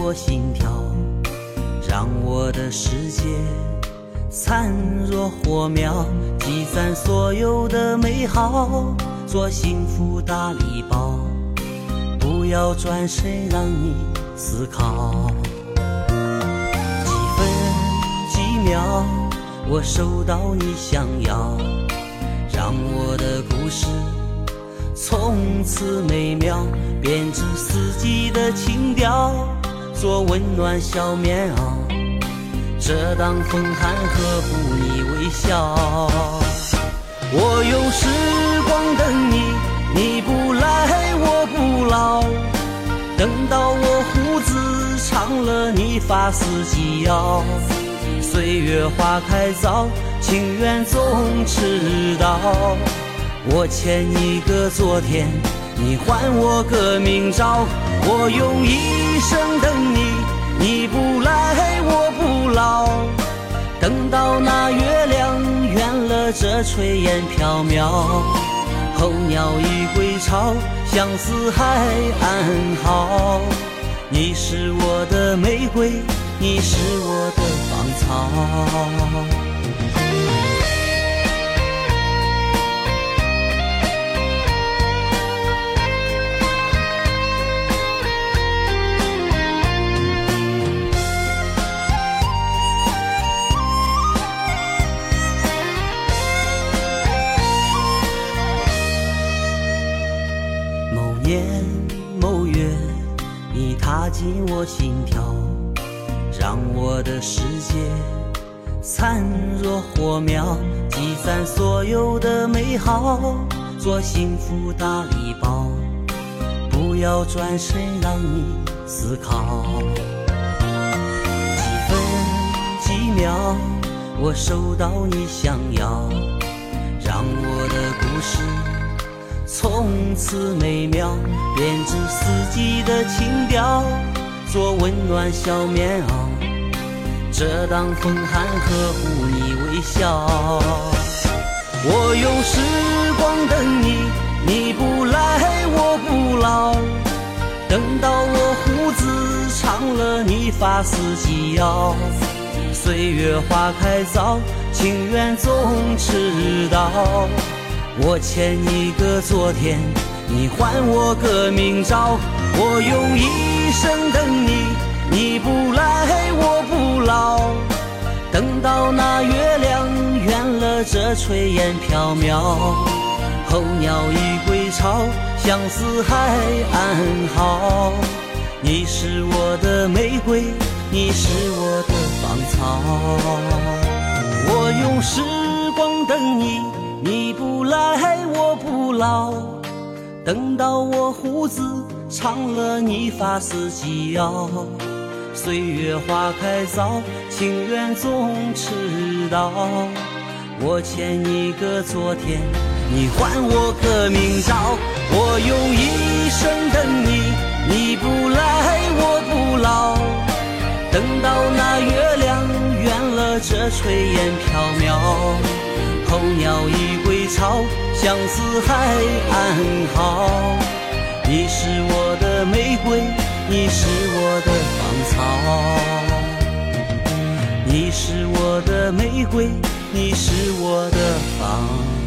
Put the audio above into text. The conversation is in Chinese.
我心跳，让我的世界灿若火苗，积攒所有的美好，做幸福大礼包。不要转身，让你思考。几分几秒，我收到你想要，让我的故事。从此美妙，编织四，做温暖小棉袄。遮挡风寒，呵护你微笑。我用时光等你，你不来我不老。等到我胡子长了，你发丝及腰。岁月花开早，情缘总迟到。我欠你个昨天，你还我个明朝。我用一生等你，你不来我不老。等到那月亮圆了，这炊烟飘渺。候鸟已归巢，相思还安好。你是我的玫瑰，你是我的芳草。年某月，你踏进我心跳，让我的世界灿若火苗，积攒所有的美好，做幸福大礼包。不要转身，让你思考。几分几秒，我收到你想要，让我的故事。从此美妙，编织四季的情调，做温暖小棉袄，遮挡风寒，呵护你微笑。我用时光等你，你不来我不老。等到我胡子长了，你发丝及腰。岁月花开早，情缘总迟到。我欠你个昨天，你还我个明朝。我用一生等你，你不来我不老。等到那月亮圆了，这炊烟飘渺。候鸟已归巢，相思还安好。你是我的玫瑰，你是我的芳草。我用时光等你。你不来我不老，等到我胡子长了，你发丝及腰。岁月花开早，情缘总迟到。我欠你个昨天，你还我个明朝。我用一生等你，你不来我不老。等到那月亮圆了，这炊烟飘渺。鸟已归巢，相思还安好。你是我的玫瑰，你是我的芳草。你是我的玫瑰，你是我的芳草。